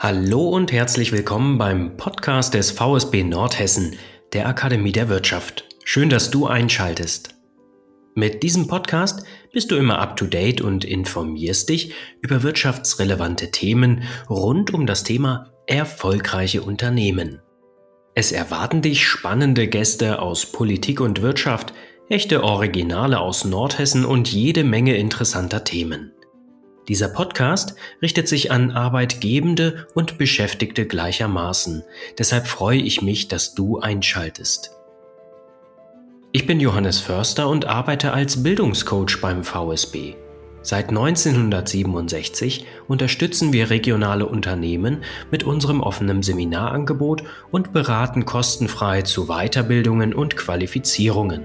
Hallo und herzlich willkommen beim Podcast des VSB Nordhessen, der Akademie der Wirtschaft. Schön, dass du einschaltest. Mit diesem Podcast bist du immer up-to-date und informierst dich über wirtschaftsrelevante Themen rund um das Thema erfolgreiche Unternehmen. Es erwarten dich spannende Gäste aus Politik und Wirtschaft, echte Originale aus Nordhessen und jede Menge interessanter Themen. Dieser Podcast richtet sich an Arbeitgebende und Beschäftigte gleichermaßen. Deshalb freue ich mich, dass du einschaltest. Ich bin Johannes Förster und arbeite als Bildungscoach beim VSB. Seit 1967 unterstützen wir regionale Unternehmen mit unserem offenen Seminarangebot und beraten kostenfrei zu Weiterbildungen und Qualifizierungen.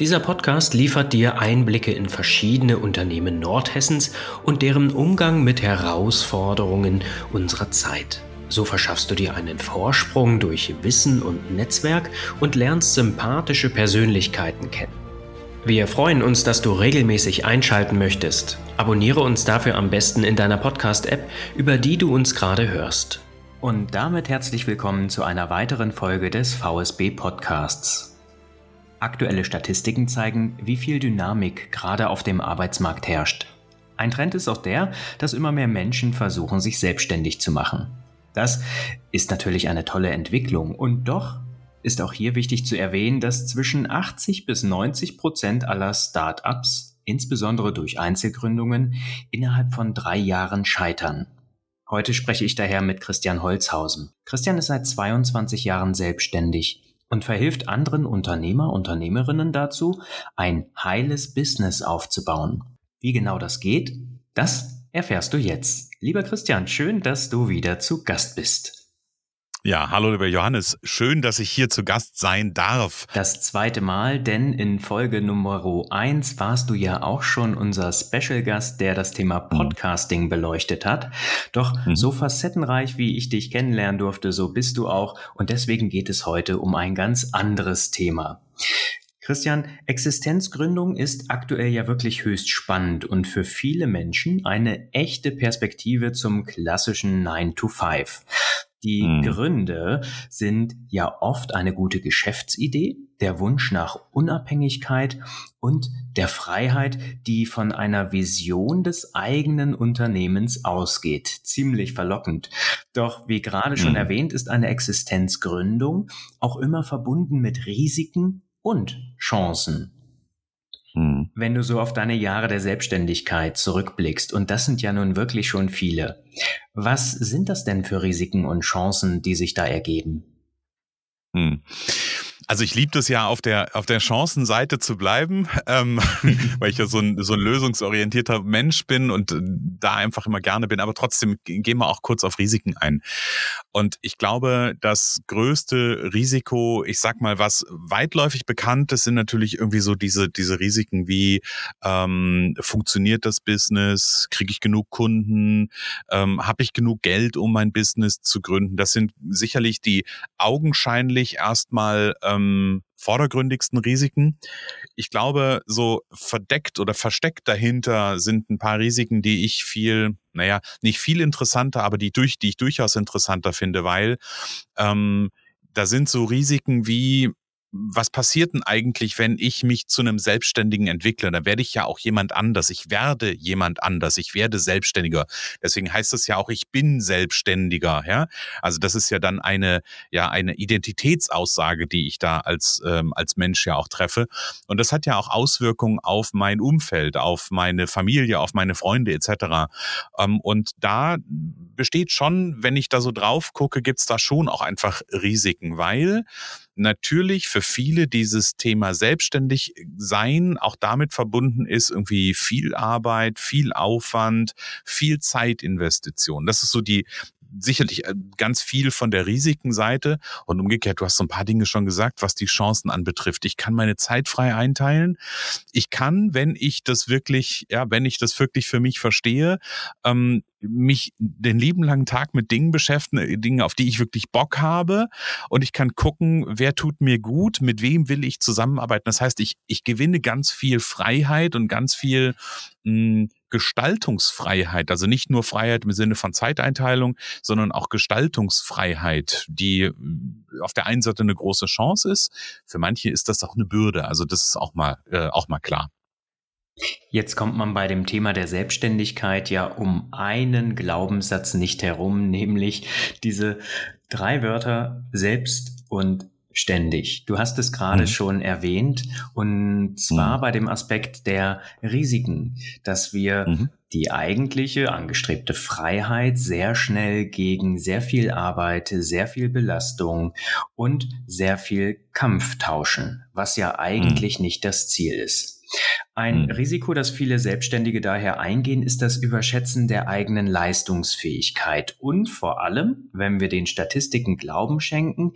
Dieser Podcast liefert dir Einblicke in verschiedene Unternehmen Nordhessens und deren Umgang mit Herausforderungen unserer Zeit. So verschaffst du dir einen Vorsprung durch Wissen und Netzwerk und lernst sympathische Persönlichkeiten kennen. Wir freuen uns, dass du regelmäßig einschalten möchtest. Abonniere uns dafür am besten in deiner Podcast-App, über die du uns gerade hörst. Und damit herzlich willkommen zu einer weiteren Folge des VSB Podcasts. Aktuelle Statistiken zeigen, wie viel Dynamik gerade auf dem Arbeitsmarkt herrscht. Ein Trend ist auch der, dass immer mehr Menschen versuchen, sich selbstständig zu machen. Das ist natürlich eine tolle Entwicklung und doch ist auch hier wichtig zu erwähnen, dass zwischen 80 bis 90 Prozent aller Start-ups, insbesondere durch Einzelgründungen, innerhalb von drei Jahren scheitern. Heute spreche ich daher mit Christian Holzhausen. Christian ist seit 22 Jahren selbstständig und verhilft anderen Unternehmer, Unternehmerinnen dazu, ein heiles Business aufzubauen. Wie genau das geht, das erfährst du jetzt. Lieber Christian, schön, dass du wieder zu Gast bist. Ja, hallo lieber Johannes, schön, dass ich hier zu Gast sein darf. Das zweite Mal, denn in Folge Nummer 1 warst du ja auch schon unser Special Gast, der das Thema mhm. Podcasting beleuchtet hat. Doch mhm. so facettenreich, wie ich dich kennenlernen durfte, so bist du auch und deswegen geht es heute um ein ganz anderes Thema. Christian, Existenzgründung ist aktuell ja wirklich höchst spannend und für viele Menschen eine echte Perspektive zum klassischen 9 to 5. Die mhm. Gründe sind ja oft eine gute Geschäftsidee, der Wunsch nach Unabhängigkeit und der Freiheit, die von einer Vision des eigenen Unternehmens ausgeht. Ziemlich verlockend. Doch wie gerade schon mhm. erwähnt, ist eine Existenzgründung auch immer verbunden mit Risiken und Chancen. Mhm. Wenn du so auf deine Jahre der Selbstständigkeit zurückblickst, und das sind ja nun wirklich schon viele, was sind das denn für Risiken und Chancen, die sich da ergeben? Hm. Also ich liebe das ja auf der auf der Chancenseite zu bleiben, ähm, weil ich ja so ein, so ein lösungsorientierter Mensch bin und äh, da einfach immer gerne bin. Aber trotzdem gehen wir auch kurz auf Risiken ein. Und ich glaube, das größte Risiko, ich sag mal, was weitläufig bekannt ist, sind natürlich irgendwie so diese diese Risiken wie ähm, funktioniert das Business, kriege ich genug Kunden, ähm, habe ich genug Geld, um mein Business zu gründen. Das sind sicherlich die augenscheinlich erstmal ähm, ähm, vordergründigsten Risiken. Ich glaube, so verdeckt oder versteckt dahinter sind ein paar Risiken, die ich viel, naja, nicht viel interessanter, aber die, durch, die ich durchaus interessanter finde, weil ähm, da sind so Risiken wie was passiert denn eigentlich, wenn ich mich zu einem Selbstständigen entwickle? Dann werde ich ja auch jemand anders. Ich werde jemand anders. Ich werde selbstständiger. Deswegen heißt es ja auch, ich bin selbstständiger. Ja, also das ist ja dann eine ja eine Identitätsaussage, die ich da als ähm, als Mensch ja auch treffe. Und das hat ja auch Auswirkungen auf mein Umfeld, auf meine Familie, auf meine Freunde etc. Ähm, und da besteht schon, wenn ich da so drauf gucke, gibt's da schon auch einfach Risiken, weil natürlich für viele dieses Thema selbstständig sein auch damit verbunden ist, irgendwie viel Arbeit, viel Aufwand, viel Zeitinvestition. Das ist so die, sicherlich äh, ganz viel von der Risikenseite und umgekehrt, du hast so ein paar Dinge schon gesagt, was die Chancen anbetrifft. Ich kann meine Zeit frei einteilen. Ich kann, wenn ich das wirklich, ja, wenn ich das wirklich für mich verstehe, ähm, mich den lieben langen Tag mit Dingen beschäftigen, Dingen, auf die ich wirklich Bock habe. Und ich kann gucken, wer tut mir gut, mit wem will ich zusammenarbeiten. Das heißt, ich, ich gewinne ganz viel Freiheit und ganz viel mh, hm, Gestaltungsfreiheit, also nicht nur Freiheit im Sinne von Zeiteinteilung, sondern auch Gestaltungsfreiheit, die äh, auf der einen Seite eine große Chance ist, für manche ist das auch eine Bürde. Also das ist auch mal, äh, auch mal klar. Jetzt kommt man bei dem Thema der Selbstständigkeit ja um einen Glaubenssatz nicht herum, nämlich diese drei Wörter selbst und ständig. Du hast es gerade mhm. schon erwähnt und zwar mhm. bei dem Aspekt der Risiken, dass wir mhm. die eigentliche angestrebte Freiheit sehr schnell gegen sehr viel Arbeit, sehr viel Belastung und sehr viel Kampf tauschen, was ja eigentlich mhm. nicht das Ziel ist. Ein mhm. Risiko, das viele Selbstständige daher eingehen, ist das Überschätzen der eigenen Leistungsfähigkeit und vor allem, wenn wir den Statistiken Glauben schenken,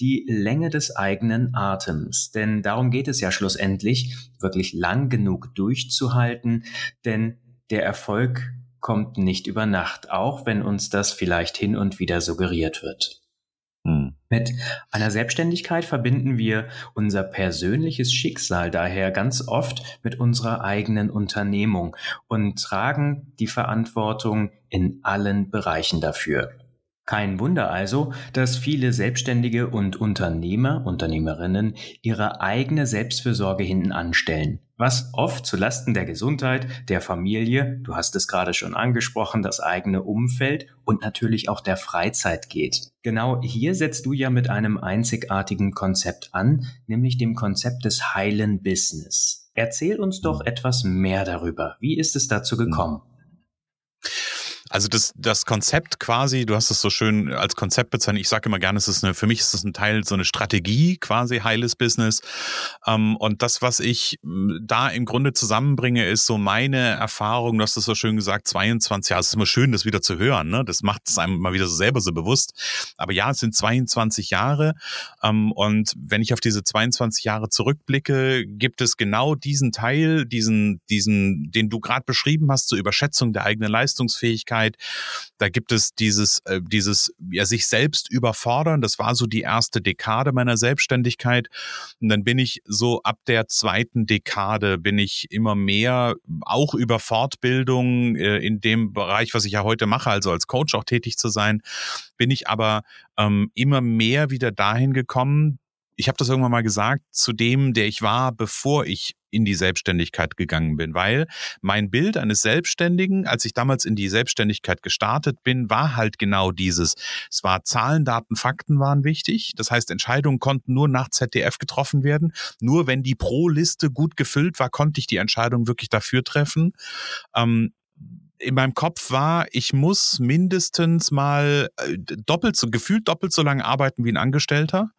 die Länge des eigenen Atems. Denn darum geht es ja schlussendlich, wirklich lang genug durchzuhalten, denn der Erfolg kommt nicht über Nacht, auch wenn uns das vielleicht hin und wieder suggeriert wird. Mit einer Selbstständigkeit verbinden wir unser persönliches Schicksal daher ganz oft mit unserer eigenen Unternehmung und tragen die Verantwortung in allen Bereichen dafür. Kein Wunder also, dass viele Selbstständige und Unternehmer, Unternehmerinnen ihre eigene Selbstfürsorge hinten anstellen, was oft zu Lasten der Gesundheit, der Familie, du hast es gerade schon angesprochen, das eigene Umfeld und natürlich auch der Freizeit geht. Genau hier setzt du ja mit einem einzigartigen Konzept an, nämlich dem Konzept des heilen Business. Erzähl uns doch etwas mehr darüber. Wie ist es dazu gekommen? Also das, das Konzept quasi, du hast es so schön als Konzept bezeichnet. Ich sage immer gerne, es ist eine, für mich ist es ein Teil, so eine Strategie quasi, heiles Business. Ähm, und das, was ich da im Grunde zusammenbringe, ist so meine Erfahrung, du hast es so schön gesagt, 22 Jahre. Es ist immer schön, das wieder zu hören. Ne? Das macht es einem mal wieder so selber so bewusst. Aber ja, es sind 22 Jahre. Ähm, und wenn ich auf diese 22 Jahre zurückblicke, gibt es genau diesen Teil, diesen, diesen, den du gerade beschrieben hast, zur Überschätzung der eigenen Leistungsfähigkeit Selbstständigkeit. Da gibt es dieses, äh, dieses, ja, sich selbst überfordern. Das war so die erste Dekade meiner Selbstständigkeit. Und dann bin ich so ab der zweiten Dekade bin ich immer mehr auch über Fortbildung äh, in dem Bereich, was ich ja heute mache, also als Coach auch tätig zu sein, bin ich aber ähm, immer mehr wieder dahin gekommen, ich habe das irgendwann mal gesagt, zu dem, der ich war, bevor ich in die Selbstständigkeit gegangen bin, weil mein Bild eines Selbstständigen, als ich damals in die Selbstständigkeit gestartet bin, war halt genau dieses. Es war Zahlen, Daten, Fakten waren wichtig. Das heißt, Entscheidungen konnten nur nach ZDF getroffen werden. Nur wenn die Pro-Liste gut gefüllt war, konnte ich die Entscheidung wirklich dafür treffen. Ähm, in meinem Kopf war, ich muss mindestens mal äh, doppelt so, gefühlt doppelt so lange arbeiten wie ein Angestellter.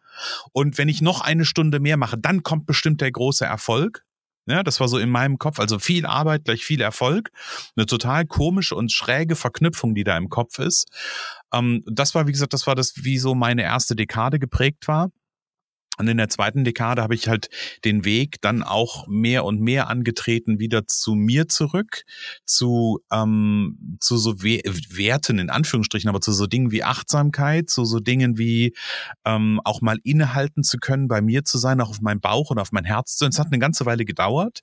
Und wenn ich noch eine Stunde mehr mache, dann kommt bestimmt der große Erfolg. Ja, das war so in meinem Kopf. Also viel Arbeit gleich viel Erfolg. Eine total komische und schräge Verknüpfung, die da im Kopf ist. Ähm, das war, wie gesagt, das war das, wie so meine erste Dekade geprägt war. Und in der zweiten Dekade habe ich halt den Weg dann auch mehr und mehr angetreten, wieder zu mir zurück, zu, ähm, zu so We Werten in Anführungsstrichen, aber zu so Dingen wie Achtsamkeit, zu so Dingen wie ähm, auch mal innehalten zu können, bei mir zu sein, auch auf meinen Bauch und auf mein Herz zu. Es hat eine ganze Weile gedauert,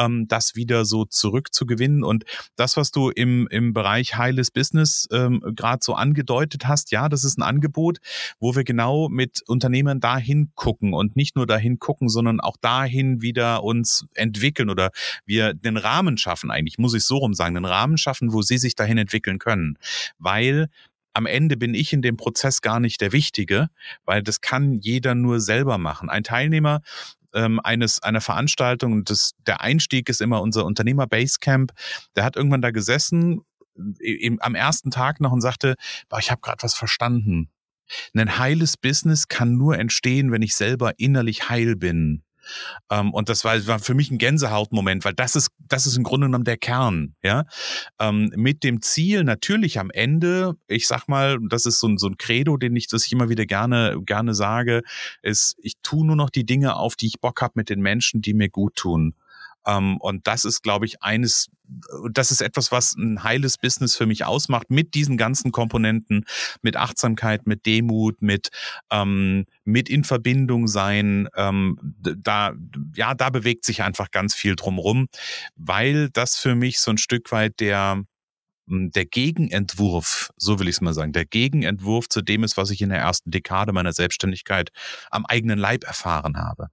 ähm, das wieder so zurückzugewinnen. Und das, was du im, im Bereich heiles Business ähm, gerade so angedeutet hast, ja, das ist ein Angebot, wo wir genau mit Unternehmern dahin gucken und nicht nur dahin gucken, sondern auch dahin wieder uns entwickeln oder wir den Rahmen schaffen, eigentlich muss ich so rum sagen, den Rahmen schaffen, wo sie sich dahin entwickeln können. Weil am Ende bin ich in dem Prozess gar nicht der Wichtige, weil das kann jeder nur selber machen. Ein Teilnehmer ähm, eines einer Veranstaltung und das, der Einstieg ist immer unser Unternehmer Basecamp. Der hat irgendwann da gesessen im, am ersten Tag noch und sagte, boah, ich habe gerade was verstanden. Ein heiles Business kann nur entstehen, wenn ich selber innerlich heil bin. Ähm, und das war, war für mich ein Gänsehautmoment, weil das ist, das ist im Grunde genommen der Kern, ja. Ähm, mit dem Ziel natürlich am Ende, ich sag mal, das ist so ein, so ein Credo, den ich, das ich immer wieder gerne, gerne sage, ist, ich tue nur noch die Dinge auf, die ich Bock habe mit den Menschen, die mir gut tun. Ähm, und das ist, glaube ich, eines, das ist etwas, was ein heiles Business für mich ausmacht, mit diesen ganzen Komponenten, mit Achtsamkeit, mit Demut, mit, ähm, mit in Verbindung sein. Ähm, da, ja, da bewegt sich einfach ganz viel drumrum, weil das für mich so ein Stück weit der, hm, der Gegenentwurf, so will ich es mal sagen, der Gegenentwurf zu dem ist, was ich in der ersten Dekade meiner Selbstständigkeit am eigenen Leib erfahren habe.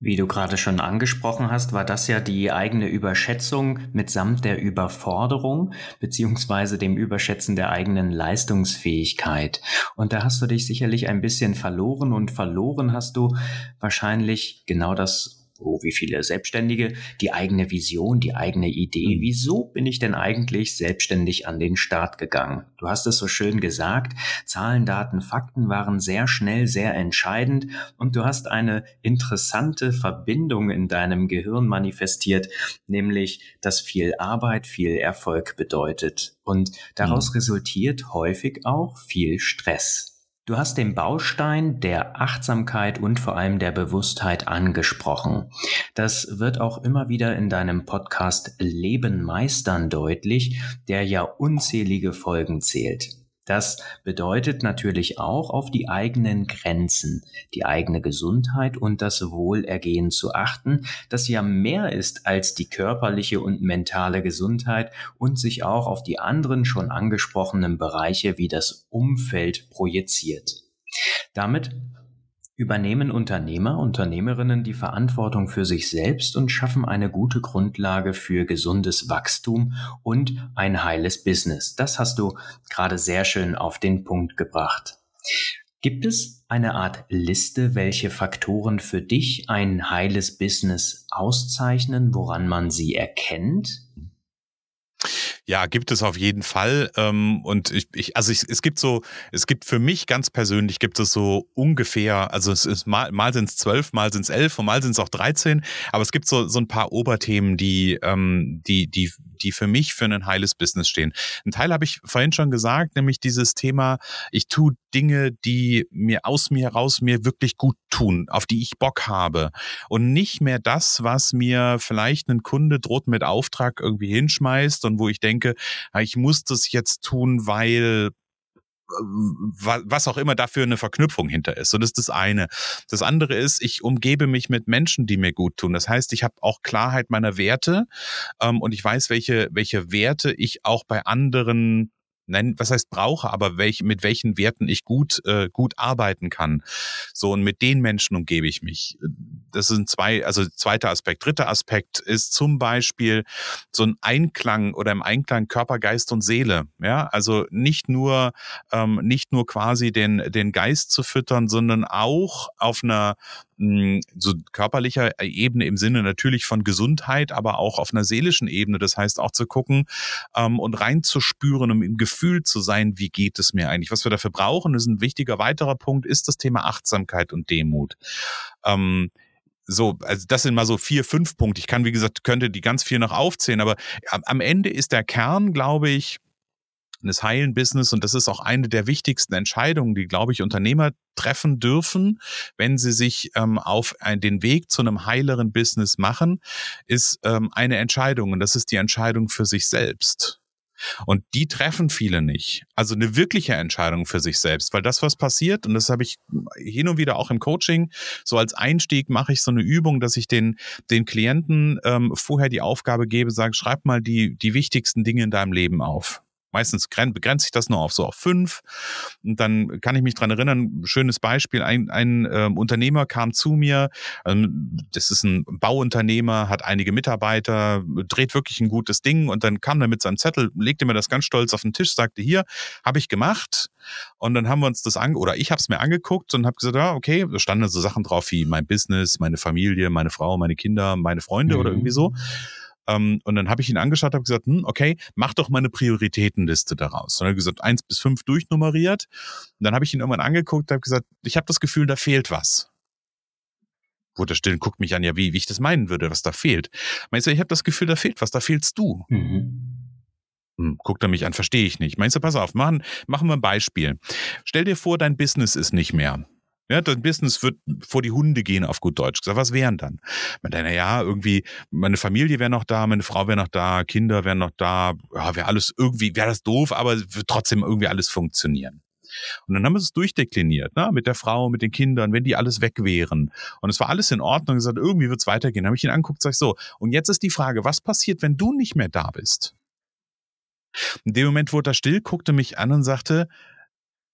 Wie du gerade schon angesprochen hast, war das ja die eigene Überschätzung mitsamt der Überforderung beziehungsweise dem Überschätzen der eigenen Leistungsfähigkeit. Und da hast du dich sicherlich ein bisschen verloren und verloren hast du wahrscheinlich genau das oh, wie viele Selbstständige, die eigene Vision, die eigene Idee. Mhm. Wieso bin ich denn eigentlich selbstständig an den Start gegangen? Du hast es so schön gesagt, Zahlen, Daten, Fakten waren sehr schnell, sehr entscheidend und du hast eine interessante Verbindung in deinem Gehirn manifestiert, nämlich, dass viel Arbeit viel Erfolg bedeutet. Und daraus mhm. resultiert häufig auch viel Stress. Du hast den Baustein der Achtsamkeit und vor allem der Bewusstheit angesprochen. Das wird auch immer wieder in deinem Podcast Leben meistern deutlich, der ja unzählige Folgen zählt. Das bedeutet natürlich auch auf die eigenen Grenzen, die eigene Gesundheit und das Wohlergehen zu achten, das ja mehr ist als die körperliche und mentale Gesundheit und sich auch auf die anderen schon angesprochenen Bereiche wie das Umfeld projiziert. Damit übernehmen Unternehmer, Unternehmerinnen die Verantwortung für sich selbst und schaffen eine gute Grundlage für gesundes Wachstum und ein heiles Business. Das hast du gerade sehr schön auf den Punkt gebracht. Gibt es eine Art Liste, welche Faktoren für dich ein heiles Business auszeichnen, woran man sie erkennt? Ja, gibt es auf jeden Fall. Ähm, und ich, ich also ich, es gibt so, es gibt für mich ganz persönlich gibt es so ungefähr, also es ist mal, mal sind es zwölf, mal sind es elf und mal sind es auch dreizehn, aber es gibt so, so ein paar Oberthemen, die, ähm, die, die, die für mich für ein heiles Business stehen. Ein Teil habe ich vorhin schon gesagt, nämlich dieses Thema, ich tue Dinge, die mir aus mir heraus mir wirklich gut tun, auf die ich Bock habe und nicht mehr das, was mir vielleicht ein Kunde droht mit Auftrag irgendwie hinschmeißt und wo ich denke, ich muss das jetzt tun, weil was auch immer dafür eine Verknüpfung hinter ist. So, das ist das eine. Das andere ist, ich umgebe mich mit Menschen, die mir gut tun. Das heißt, ich habe auch Klarheit meiner Werte ähm, und ich weiß, welche, welche Werte ich auch bei anderen nein, was heißt brauche, aber welch, mit welchen Werten ich gut, äh, gut arbeiten kann. So, und mit den Menschen umgebe ich mich. Das sind zwei, also zweiter Aspekt. Dritter Aspekt ist zum Beispiel so ein Einklang oder im Einklang Körper, Geist und Seele. Ja, also nicht nur, ähm, nicht nur quasi den, den Geist zu füttern, sondern auch auf einer hm, so körperlicher Ebene im Sinne natürlich von Gesundheit, aber auch auf einer seelischen Ebene. Das heißt auch zu gucken ähm, und reinzuspüren, um im Gefühl zu sein, wie geht es mir eigentlich. Was wir dafür brauchen, ist ein wichtiger weiterer Punkt, ist das Thema Achtsamkeit und Demut. Ähm, so, also das sind mal so vier, fünf Punkte. Ich kann, wie gesagt, könnte die ganz viel noch aufzählen, aber am Ende ist der Kern, glaube ich, des heilen Business und das ist auch eine der wichtigsten Entscheidungen, die, glaube ich, Unternehmer treffen dürfen, wenn sie sich ähm, auf ein, den Weg zu einem heileren Business machen, ist ähm, eine Entscheidung und das ist die Entscheidung für sich selbst. Und die treffen viele nicht. Also eine wirkliche Entscheidung für sich selbst, weil das, was passiert, und das habe ich hin und wieder auch im Coaching, so als Einstieg mache ich so eine Übung, dass ich den, den Klienten ähm, vorher die Aufgabe gebe, sage, schreib mal die, die wichtigsten Dinge in deinem Leben auf. Meistens begrenzt sich das nur auf so auf fünf. Und dann kann ich mich dran erinnern, schönes Beispiel, ein, ein äh, Unternehmer kam zu mir, ähm, das ist ein Bauunternehmer, hat einige Mitarbeiter, dreht wirklich ein gutes Ding und dann kam er mit seinem Zettel, legte mir das ganz stolz auf den Tisch, sagte, hier, habe ich gemacht. Und dann haben wir uns das an, oder ich habe es mir angeguckt und habe gesagt, ja, okay, da standen so Sachen drauf wie mein Business, meine Familie, meine Frau, meine Kinder, meine Freunde mhm. oder irgendwie so. Ähm, und dann habe ich ihn angeschaut, habe gesagt, hm, okay, mach doch mal eine Prioritätenliste daraus. Und er hat gesagt, eins bis fünf durchnummeriert. Und dann habe ich ihn irgendwann angeguckt, habe gesagt, ich habe das Gefühl, da fehlt was. Wurde still und guckt mich an, ja, wie, wie ich das meinen würde, was da fehlt. Meinst du, ich habe das Gefühl, da fehlt was, da fehlst du. Mhm. Hm, guckt er mich an, verstehe ich nicht. Meinst du, pass auf, machen, machen wir ein Beispiel. Stell dir vor, dein Business ist nicht mehr. Ja, dein Business wird vor die Hunde gehen, auf gut Deutsch gesagt. Was wären dann? Man denkt, ja, irgendwie, meine Familie wäre noch da, meine Frau wäre noch da, Kinder wären noch da, ja, wäre alles irgendwie, wäre das doof, aber wird trotzdem irgendwie alles funktionieren. Und dann haben wir es durchdekliniert, ne? mit der Frau, mit den Kindern, wenn die alles weg wären. Und es war alles in Ordnung. gesagt, irgendwie wird es weitergehen. Dann habe ich ihn angeguckt, sag ich so. Und jetzt ist die Frage, was passiert, wenn du nicht mehr da bist? In dem Moment wurde er still, guckte mich an und sagte,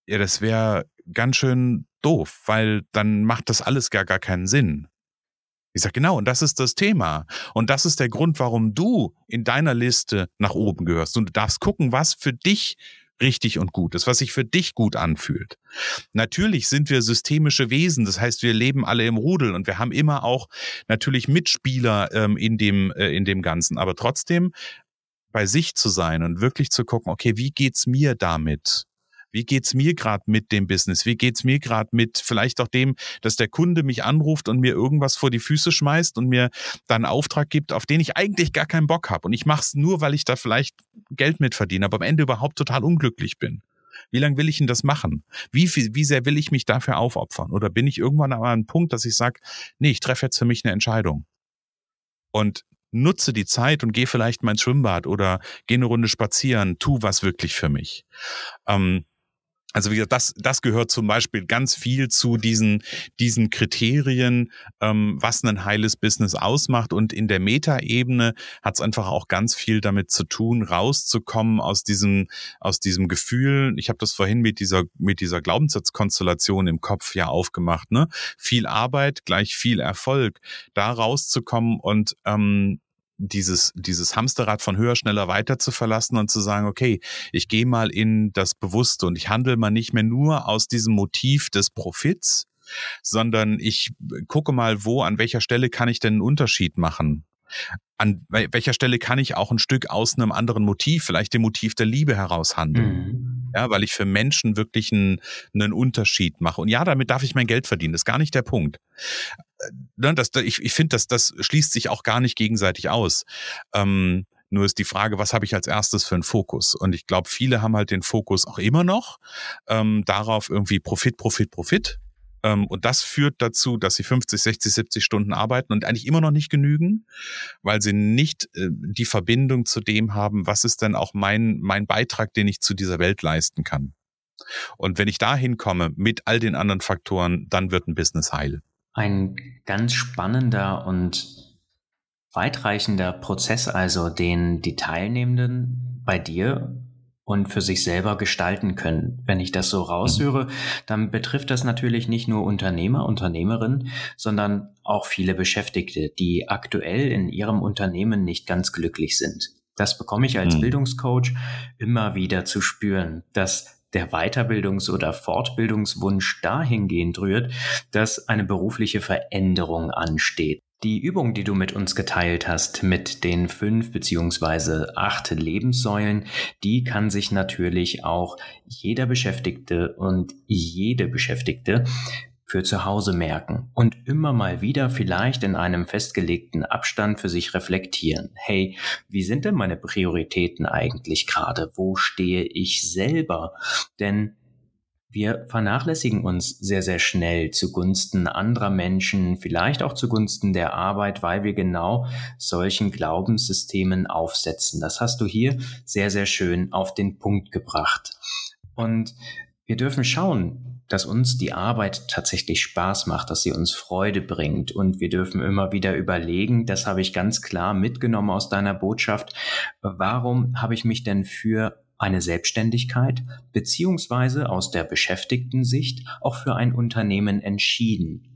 ja, das wäre ganz schön doof, weil dann macht das alles gar, gar keinen Sinn. Ich sage, genau, und das ist das Thema. Und das ist der Grund, warum du in deiner Liste nach oben gehörst. Und du darfst gucken, was für dich richtig und gut ist, was sich für dich gut anfühlt. Natürlich sind wir systemische Wesen, das heißt, wir leben alle im Rudel und wir haben immer auch natürlich Mitspieler ähm, in, dem, äh, in dem Ganzen. Aber trotzdem bei sich zu sein und wirklich zu gucken, okay, wie geht's mir damit? Wie geht's mir gerade mit dem Business? Wie geht's mir gerade mit vielleicht auch dem, dass der Kunde mich anruft und mir irgendwas vor die Füße schmeißt und mir dann einen Auftrag gibt, auf den ich eigentlich gar keinen Bock habe und ich mache es nur, weil ich da vielleicht Geld mit verdiene, aber am Ende überhaupt total unglücklich bin. Wie lange will ich denn das machen? Wie, viel, wie sehr will ich mich dafür aufopfern? Oder bin ich irgendwann an einem Punkt, dass ich sage, nee, ich treffe jetzt für mich eine Entscheidung. Und nutze die Zeit und geh vielleicht mal ins Schwimmbad oder geh eine Runde spazieren, tu was wirklich für mich. Ähm, also wie gesagt, das, das gehört zum Beispiel ganz viel zu diesen, diesen Kriterien, ähm, was ein heiles Business ausmacht. Und in der Metaebene hat es einfach auch ganz viel damit zu tun, rauszukommen aus diesem, aus diesem Gefühl. Ich habe das vorhin mit dieser, mit dieser Glaubenssatzkonstellation im Kopf ja aufgemacht. Ne? Viel Arbeit gleich viel Erfolg. Da rauszukommen und ähm, dieses, dieses Hamsterrad von höher, schneller, weiter zu verlassen und zu sagen, okay, ich gehe mal in das Bewusste und ich handle mal nicht mehr nur aus diesem Motiv des Profits, sondern ich gucke mal, wo, an welcher Stelle kann ich denn einen Unterschied machen? An welcher Stelle kann ich auch ein Stück aus einem anderen Motiv, vielleicht dem Motiv der Liebe heraus handeln? Mhm. Ja, weil ich für Menschen wirklich einen, einen Unterschied mache. Und ja, damit darf ich mein Geld verdienen. Das ist gar nicht der Punkt ne, das, ich, ich finde, dass das schließt sich auch gar nicht gegenseitig aus. Ähm, nur ist die Frage, was habe ich als erstes für einen Fokus? Und ich glaube, viele haben halt den Fokus auch immer noch ähm, darauf irgendwie Profit, Profit, Profit. Ähm, und das führt dazu, dass sie 50, 60, 70 Stunden arbeiten und eigentlich immer noch nicht genügen, weil sie nicht äh, die Verbindung zu dem haben, was ist denn auch mein, mein Beitrag, den ich zu dieser Welt leisten kann. Und wenn ich da hinkomme mit all den anderen Faktoren, dann wird ein Business heil ein ganz spannender und weitreichender Prozess, also den die Teilnehmenden bei dir und für sich selber gestalten können. Wenn ich das so raushöre, dann betrifft das natürlich nicht nur Unternehmer, Unternehmerinnen, sondern auch viele Beschäftigte, die aktuell in ihrem Unternehmen nicht ganz glücklich sind. Das bekomme ich als mhm. Bildungscoach immer wieder zu spüren, dass der Weiterbildungs- oder Fortbildungswunsch dahingehend rührt, dass eine berufliche Veränderung ansteht. Die Übung, die du mit uns geteilt hast, mit den fünf beziehungsweise acht Lebenssäulen, die kann sich natürlich auch jeder Beschäftigte und jede Beschäftigte für zu Hause merken und immer mal wieder vielleicht in einem festgelegten Abstand für sich reflektieren. Hey, wie sind denn meine Prioritäten eigentlich gerade? Wo stehe ich selber? Denn wir vernachlässigen uns sehr, sehr schnell zugunsten anderer Menschen, vielleicht auch zugunsten der Arbeit, weil wir genau solchen Glaubenssystemen aufsetzen. Das hast du hier sehr, sehr schön auf den Punkt gebracht. Und wir dürfen schauen, dass uns die Arbeit tatsächlich Spaß macht, dass sie uns Freude bringt. Und wir dürfen immer wieder überlegen, das habe ich ganz klar mitgenommen aus deiner Botschaft, warum habe ich mich denn für eine Selbstständigkeit beziehungsweise aus der beschäftigten Sicht auch für ein Unternehmen entschieden?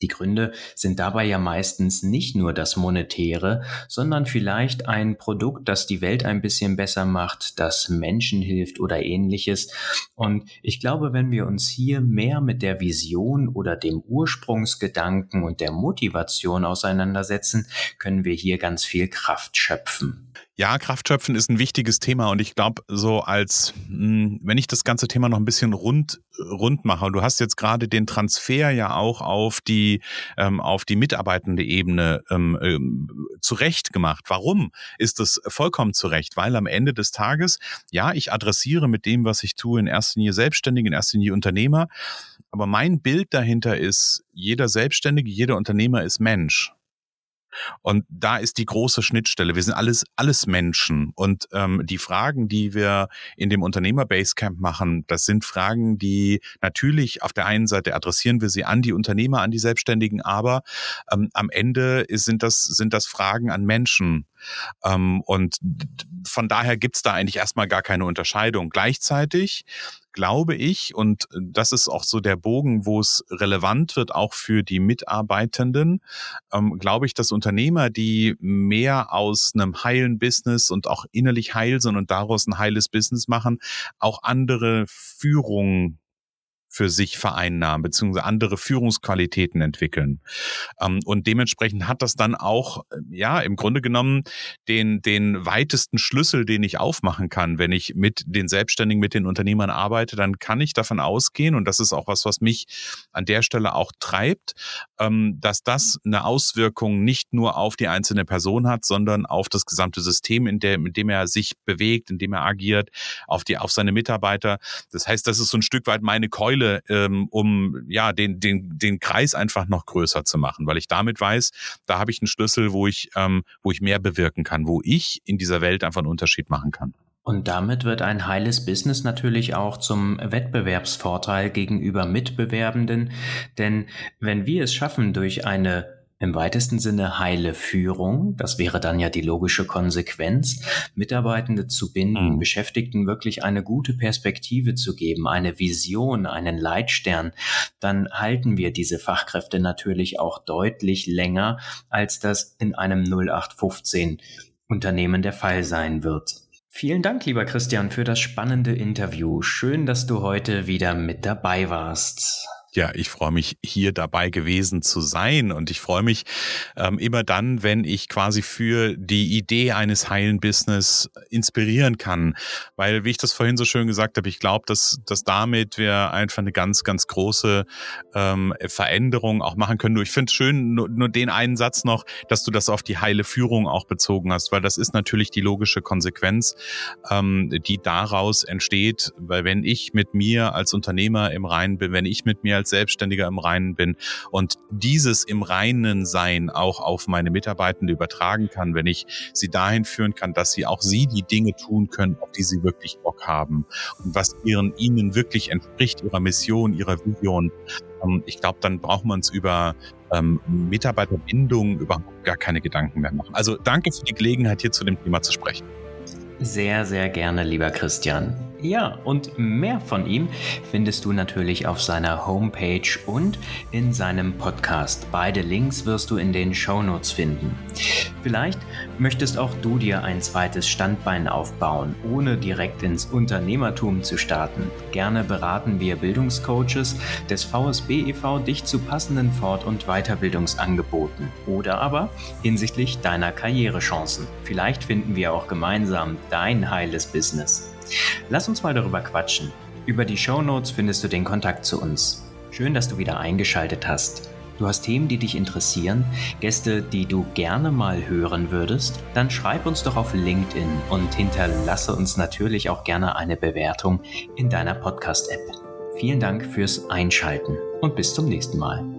Die Gründe sind dabei ja meistens nicht nur das Monetäre, sondern vielleicht ein Produkt, das die Welt ein bisschen besser macht, das Menschen hilft oder ähnliches. Und ich glaube, wenn wir uns hier mehr mit der Vision oder dem Ursprungsgedanken und der Motivation auseinandersetzen, können wir hier ganz viel Kraft schöpfen. Ja, Kraftschöpfen ist ein wichtiges Thema und ich glaube, so als, hm, wenn ich das ganze Thema noch ein bisschen rund, rund mache, du hast jetzt gerade den Transfer ja auch auf die, ähm, auf die mitarbeitende Ebene ähm, ähm, zurecht gemacht. Warum ist das vollkommen zurecht? Weil am Ende des Tages, ja, ich adressiere mit dem, was ich tue, in erster Linie Selbstständige, in erster Linie Unternehmer. Aber mein Bild dahinter ist, jeder Selbstständige, jeder Unternehmer ist Mensch. Und da ist die große Schnittstelle. Wir sind alles, alles Menschen. Und ähm, die Fragen, die wir in dem Unternehmer Basecamp machen, das sind Fragen, die natürlich auf der einen Seite adressieren wir sie an die Unternehmer, an die Selbstständigen, aber ähm, am Ende ist, sind, das, sind das Fragen an Menschen. Ähm, und von daher gibt's da eigentlich erstmal gar keine Unterscheidung. Gleichzeitig glaube ich, und das ist auch so der Bogen, wo es relevant wird, auch für die Mitarbeitenden, ähm, glaube ich, dass Unternehmer, die mehr aus einem heilen Business und auch innerlich heil sind und daraus ein heiles Business machen, auch andere Führung für sich vereinnahmen, beziehungsweise andere Führungsqualitäten entwickeln. Ähm, und dementsprechend hat das dann auch, äh, ja, im Grunde genommen den, den weitesten Schlüssel, den ich aufmachen kann. Wenn ich mit den Selbstständigen, mit den Unternehmern arbeite, dann kann ich davon ausgehen, und das ist auch was, was mich an der Stelle auch treibt, ähm, dass das eine Auswirkung nicht nur auf die einzelne Person hat, sondern auf das gesamte System, in, der, in dem er sich bewegt, in dem er agiert, auf die, auf seine Mitarbeiter. Das heißt, das ist so ein Stück weit meine Keule, Säule, ähm, um ja den, den, den Kreis einfach noch größer zu machen, weil ich damit weiß, da habe ich einen Schlüssel, wo ich, ähm, wo ich mehr bewirken kann, wo ich in dieser Welt einfach einen Unterschied machen kann. Und damit wird ein heiles Business natürlich auch zum Wettbewerbsvorteil gegenüber Mitbewerbenden, denn wenn wir es schaffen, durch eine im weitesten Sinne heile Führung, das wäre dann ja die logische Konsequenz, Mitarbeitende zu binden, mhm. Beschäftigten wirklich eine gute Perspektive zu geben, eine Vision, einen Leitstern, dann halten wir diese Fachkräfte natürlich auch deutlich länger, als das in einem 0815 Unternehmen der Fall sein wird. Vielen Dank, lieber Christian, für das spannende Interview. Schön, dass du heute wieder mit dabei warst. Ja, ich freue mich, hier dabei gewesen zu sein. Und ich freue mich ähm, immer dann, wenn ich quasi für die Idee eines heilen Business inspirieren kann. Weil, wie ich das vorhin so schön gesagt habe, ich glaube, dass, dass damit wir einfach eine ganz, ganz große ähm, Veränderung auch machen können. Ich finde es schön, nur, nur den einen Satz noch, dass du das auf die heile Führung auch bezogen hast, weil das ist natürlich die logische Konsequenz, ähm, die daraus entsteht. Weil wenn ich mit mir als Unternehmer im Reinen bin, wenn ich mit mir als Selbstständiger im Reinen bin und dieses im Reinen Sein auch auf meine Mitarbeitende übertragen kann, wenn ich sie dahin führen kann, dass sie auch sie die Dinge tun können, auf die sie wirklich Bock haben und was ihren ihnen wirklich entspricht, ihrer Mission, ihrer Vision. Ähm, ich glaube, dann braucht man es über ähm, Mitarbeiterbindung überhaupt gar keine Gedanken mehr machen. Also danke für die Gelegenheit, hier zu dem Thema zu sprechen. Sehr, sehr gerne, lieber Christian. Ja, und mehr von ihm findest du natürlich auf seiner Homepage und in seinem Podcast. Beide Links wirst du in den Shownotes finden. Vielleicht möchtest auch du dir ein zweites Standbein aufbauen, ohne direkt ins Unternehmertum zu starten. Gerne beraten wir Bildungscoaches des VSB e.V. dich zu passenden Fort- und Weiterbildungsangeboten oder aber hinsichtlich deiner Karrierechancen. Vielleicht finden wir auch gemeinsam dein heiles Business. Lass uns mal darüber quatschen. Über die Show Notes findest du den Kontakt zu uns. Schön, dass du wieder eingeschaltet hast. Du hast Themen, die dich interessieren, Gäste, die du gerne mal hören würdest, dann schreib uns doch auf LinkedIn und hinterlasse uns natürlich auch gerne eine Bewertung in deiner Podcast-App. Vielen Dank fürs Einschalten und bis zum nächsten Mal.